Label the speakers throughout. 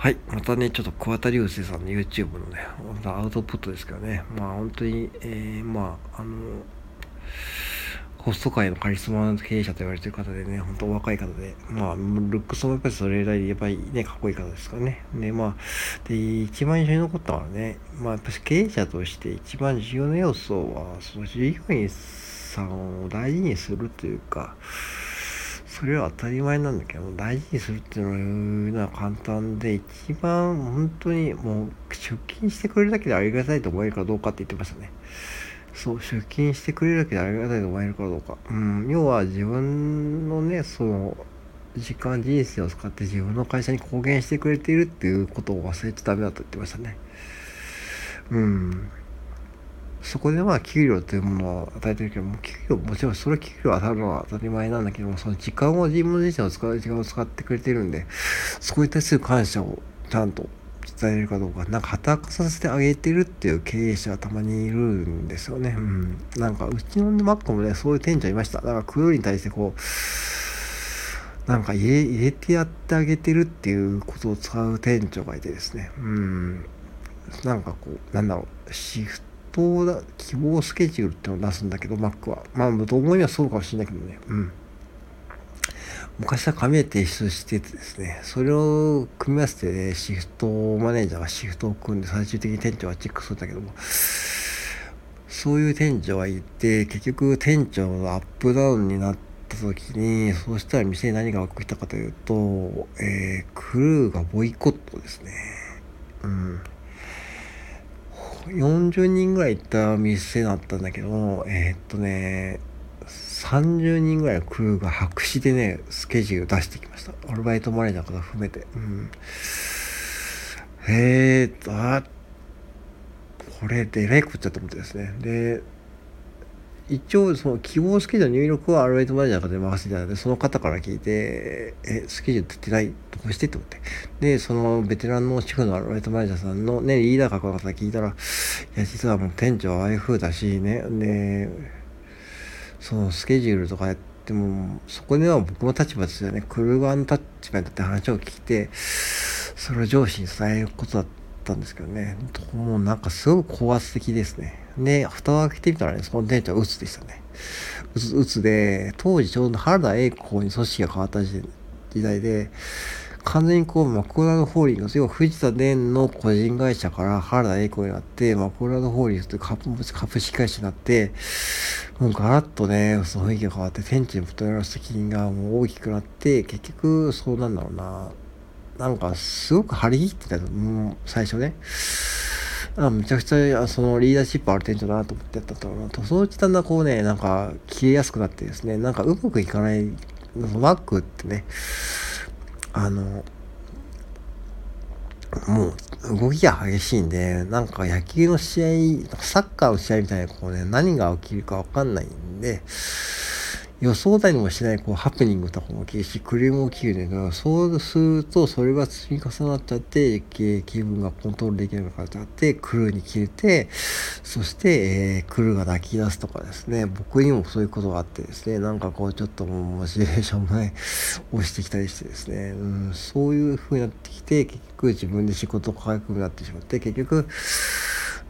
Speaker 1: はい。またね、ちょっと桑田流星さんの YouTube のね、アウトプットですけどね。まあ本当に、えー、まあ、あの、ホスト界のカリスマ経営者と言われてる方でね、本当若い方で、まあ、ルックスもやっぱりそれ以来やっぱりね、かっこいい方ですからね。で、まあ、で、一番印象に残ったのはね、まあ、やっぱり経営者として一番重要な要素は、その従業員さんを大事にするというか、それは当たり前なんだけど大事にするっていうのは簡単で一番本当にもう出勤してくれるだけでありがたいと思えるかどうかって言ってましたね。そう出勤してくれるだけでありがたいと思えるかどうか。うん要は自分のねその時間人生を使って自分の会社に貢献してくれているっていうことを忘れちゃダメだと言ってましたね。うん。そこでまあ給料というものを与えてるけども給料もちろんそれ給料当たるのは当たり前なんだけどもその時間を自分自身を使う時間を使ってくれてるんでそこに対する感謝をちゃんと伝えるかどうかなんか働かさせてあげてるっていう経営者はたまにいるんですよね。うん。なんかうちのマックもねそういう店長いました。だからクールに対してこうなんか入れ入れてやってあげてるっていうことを使う店長がいてですね。うん。なんかこうなんだろうシフト当だ希望スケジュールってのを出すんだけど Mac は。まあどう思いはそうかもしれないけどね。うん。昔は紙で提出しててですね。それを組み合わせて、ね、シフトマネージャーがシフトを組んで最終的に店長がチェックするんだけどもそういう店長がいて結局店長のアップダウンになった時にそうしたら店に何が起きたかというと、えー、クルーがボイコットですね。うん。40人ぐらい行った店だったんだけどえー、っとね30人ぐらいのクルーが白紙でねスケジュール出してきました。アルバイトマネージャーから含めて。うん。えーっとあこれでえらいこっちゃと思ってですね。で一応その希望スケジュール入力はアルバイトマネージャーから任せてたのでその方から聞いてえスケジュール取ってないどうしてって思って。でそのベテランの主婦のアルバイトマネージャーさんのねリーダー格の方聞いたらいや実はもう店長ああいう風だしね。でそのスケジュールとかやってもそこでは僕の立場ですよね。来る側の立場になって話を聞いてそれを上司に伝えることだった。たんですけどねもうなんかすごく高圧的ですねで、蓋を開けてみたらね、その店長は鬱でしたね。鬱で、当時ちょうど原田栄子に組織が変わった時代で、完全にこう、マクドナルドホーリングス、要は藤田伝の個人会社から原田栄子になって、マクドナルドホーリングスという株株式会社になって、もうガラッとね、その雰囲気が変わって、天地に求められる責任がもう大きくなって、結局、そうなんだろうな。なんか、すごく張り切ってた、もう最初ね。あめちゃくちゃそのリーダーシップある店長だなと思ってやったととそのうちだんだんこうねなんか消えやすくなってですね。なんかうまくいかないマックってね。あのもう動きが激しいんでなんか野球の試合サッカーの試合みたいなこうね何が起きるか分かんないんで予想だにもしないこうハプニングとかも起きるしクレームも起きるんだけどそうするとそれが積み重なっちゃって気分がコントロールできなくなっちゃってクルーに切れてそして、えー、クルーが泣き出すとかですね。僕にもそういうことがあってですね。なんかこうちょっともうモチベーションもね押してきたりしてですね、うん、そういう風になってきて結局自分で仕事を抱え込むようになってしまって結局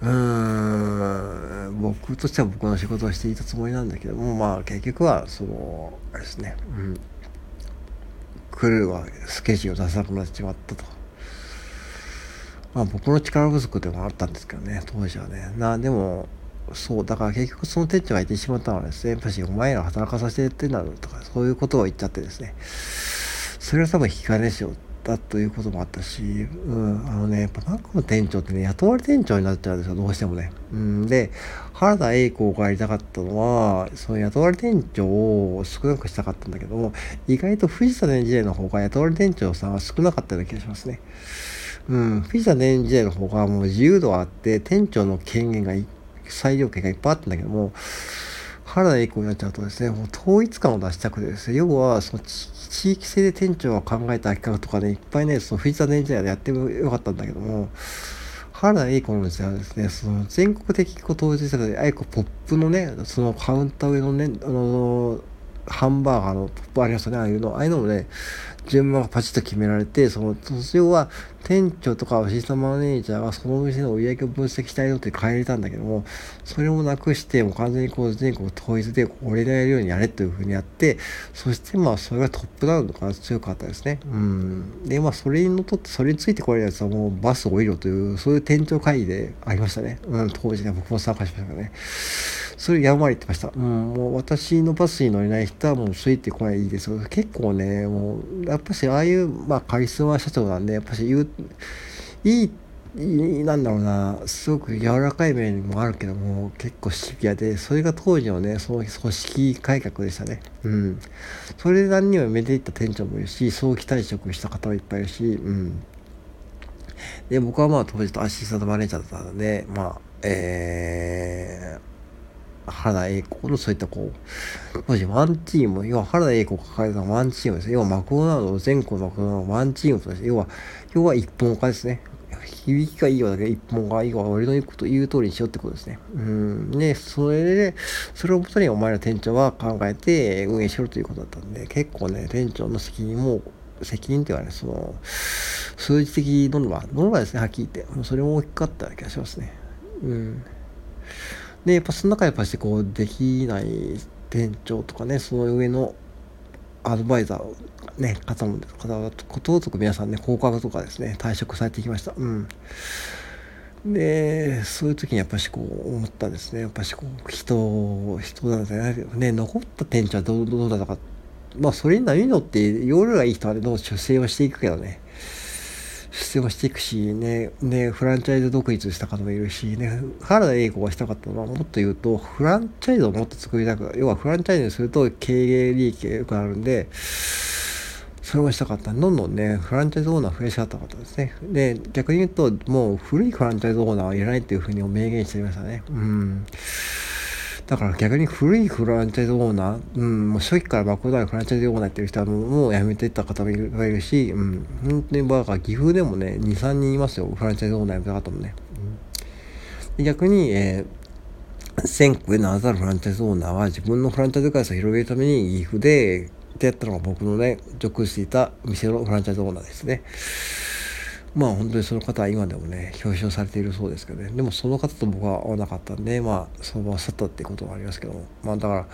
Speaker 1: うん。僕としては僕の仕事をしていたつもりなんだけどもまあ結局はそのあれですね、うん、クルーはスケジュールを出さなくなってしまったと。まあ僕の力不足でもあったんですけどね当時はね。なでもそうだから結局その店長が言ってしまったのはですねやっぱしお前ら働かさせてってんだろうとかそういうことを言っちゃってですね。それは多分引き金ですよ。ったということもあったし、うん、あのね、やっぱマックの店長ってね、雇われ店長になっちゃうんですよ、どうしてもね。うん、で、原田栄子がやりたかったのは、その雇われ店長を少なくしたかったんだけども、意外と藤田年時代の方が雇われ店長さんは少なかったような気がしますね。うん、藤田年時代の方がもう自由度があって、店長の権限が、裁量権がいっぱいあったんだけども、原田栄子になっちゃうとですね、もう統一感を出したくてですね、要はその地地域性で店長が考えた企画とかね、いっぱいね、その藤田電車でやってもよかったんだけども、原田栄子の時代はですね、その全国的こう統一したで、あいこポップのね、そのカウンター上のね、あの、ハンバーガーのトップありますよね、ああいうの。ああいうのもね、順番がパチッと決められて、その、それは店長とかアシスタマネージャーがそのお店の売り上げを分析したいのって変えれたんだけども、それもなくして、もう完全にこう全国統一で俺がやるようにやれというふうにやって、そしてまあそれがトップダウンとか強かったですね。うん。で、まあそれにのとって、それについてこれるやつはもうバスを降りろという、そういう店長会議でありましたね。うん、当時ね、僕も参加しましたからね。それやんわり言ってました。うん、もう私のバスに乗れない人はもうついてこないです結構ね、もう、やっぱしああいう、まあカリスマ社長なんで、やっぱし言う、いい、いいなんだろうな、すごく柔らかい面もあるけども、結構シビアで、それが当時のね、その組織改革でしたね。うん。それで何にもめでいった店長もいるし、早期退職した方もいっぱいいるし、うん。で、僕はまあ当時とアシスタントマネージャーだったので、まあ、えー、原田栄子のそういったこう、当時ワンチーム、要は原田栄子が抱えたワンチームですね。要はマクドナルド、全国のマクドナルドワンチームとして、要は、要は一本化ですね。響きがいいよだけ、一本がいいわ、俺の言うこと言う通りにしようってことですね。うん。で、それで、それをもとにお前ら店長は考えて運営しろということだったんで、結構ね、店長の責任も、責任っていうかね、その、数字的ノルマ、ノルマですね、はっきり言って。それも大きかった気がしますね。うん。で、やっぱその中でやっぱしてこう、できない店長とかね、その上のアドバイザーね、方も、方ことごとく皆さんね、降格とかですね、退職されてきました。うん。で、そういう時にやっぱしこう思ったんですね。やっぱしこう、人、人なんじゃないけどね、残った店長はどうどうだったか。まあ、それに何のって、容量がいい人はね、どう出世をしていくけどね。出世をしていくしね、ね、フランチャイズ独立した方もいるし、ね、原田栄子がしたかったのはもっと言うと、フランチャイズをもっと作りたく、要はフランチャイズにすると経営利益が良くなるんで、それをしたかった。どんどんね、フランチャイズオーナー増やしたかったですね。で、逆に言うと、もう古いフランチャイズオーナーはいらないっていうふうに明言していましたね。うん。だから逆に古いフランチャイズオーナー、うん、もう初期からマクドナルドフランチャイズオーナーやってる人はもう辞めていった方もいるし、うん、本当にだから岐阜でもね、2、3人いますよ、フランチャイズオーナー辞めた方もね。うん、逆に、えー、1000個で名ざるフランチャイズオーナーは自分のフランチャイズ会社を広げるために岐阜ででやったのが僕のね、属していた店のフランチャイズオーナーですね。まあ本当にその方は今でもね、表彰されているそうですけどね。でもその方と僕は会わなかったんで、まあその場を去ったっていうことはありますけども。まあだから、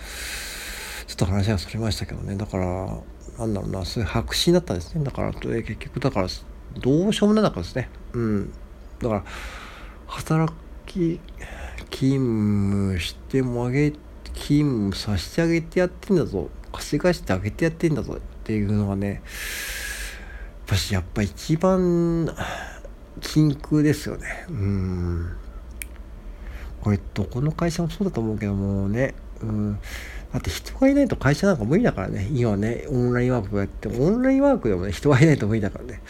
Speaker 1: ちょっと話がそれましたけどね。だから、なんだろうな、そういう白紙になったんですね。だから、結局だから、どうしようもなかったですね。うん。だから、働き、勤務してもあげ、勤務させてあげてやってんだぞ。稼がしてあげてやってんだぞっていうのはね、私やっぱ一番禁句ですよね。うん。これどこの会社もそうだと思うけどもね、うん。だって人がいないと会社なんか無理だからね。今ね、オンラインワークやって、オンラインワークでもね、人がいないと無理だからね。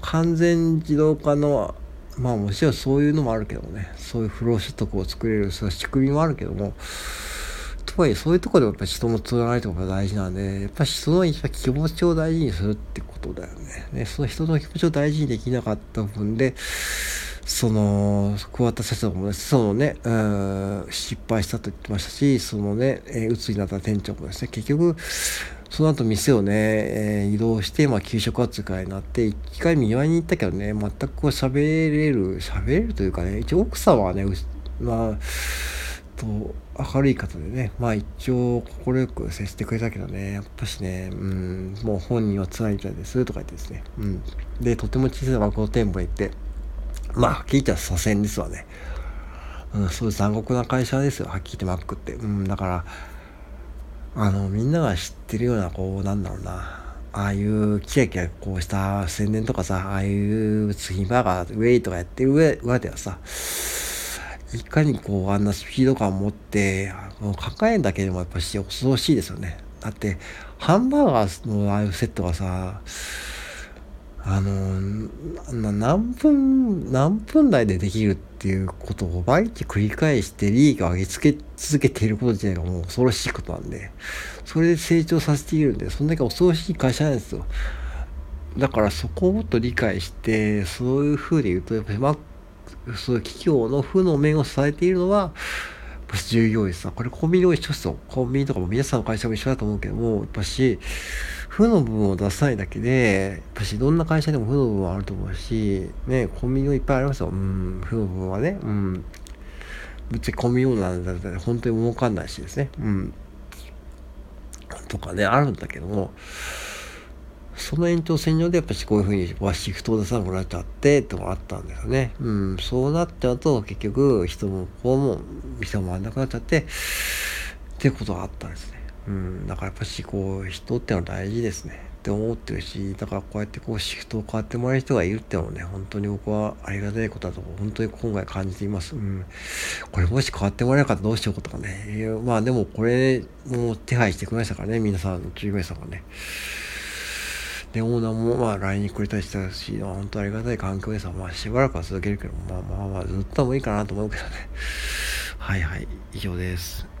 Speaker 1: 完全自動化の、まあもちろんそういうのもあるけどもね、そういう不労所得を作れるその仕組みもあるけども、とはいえそういうところでやっぱ人のつながりとかが大事なんで、やっぱ人の気持ちを大事にするってことだよね。ねその人の気持ちを大事にできなかった分で、その、桑田社長もね、そのね、うん、失敗したと言ってましたし、そのね、えー、鬱になった店長もですね、結局、その後店をね、えー、移動して、まあ、給食扱いになって、一回見舞いに行ったけどね、全くこう喋れる、喋れるというかね、一応奥様はね、まあ、と明るい方でね、まあ一応快く接してくれたけどね、やっぱしね、うん、もう本人は辛いみたいですとか言ってですね、うん。で、とても小さな箱店舗へ行って、まあ、はっきり言ったら左遷ですわね。うん、そういう残酷な会社ですよ、はっきり言ってマックって。うん、だから、あの、みんなが知ってるような、こう、なんだろうな、ああいうキラキラこうした宣伝とかさ、ああいうツインバーガー、ウェイとかやってる上ではさ、いかにこうあんなスピード感を持って抱えるだけでもやっぱし恐ろしいですよね。だってハンバーガーのああいうセットがさあの何分何分台でできるっていうことを毎日繰り返して利益を上げつけ続けていること自体がもう恐ろしいことなんでそれで成長させているんでそんだけ恐ろしい会社なんですよ。だからそこをもっと理解してそういうふうに言うとやっぱりマッそう企業の負の面を支えているのは従業員さん、これコンビニも一緒っすよ。コンビニとかも皆さんの会社も一緒だと思うけども、やっぱし、負の部分を出さないだけで、やっぱし、どんな会社でも負の部分はあると思うし、ね、コンビニもいっぱいありますよ。うん、負の部分はね。うん。ぶっちゃけコンビニオーナーだったら本当に儲かんないしですね。うん。とかね、あるんだけども、その延長線上でやっぱしこういうふうにわシフトを出さなくなっちゃってってのがあったんですよね。うん、そうなっちゃうと結局人もこうも店も回んなくなっちゃってってことがあったんですね。うん、だからやっぱしこう人ってのは大事ですねって思ってるしだからこうやってこうシフトを変わってもらえる人がいるってのもね本当に僕はありがたいことだと本当に今回感じています。うん、これもし変わってもらえなかったらどうしようかとかねまあでもこれも手配してくれましたからね皆さん従業員さんがね。で、オーナーもまあ LINE にくれたりしたし、本当ありがたい環境です、まあしばらくは続けるけど、まあまあまあずっともいいかなと思うけどね。はいはい、以上です。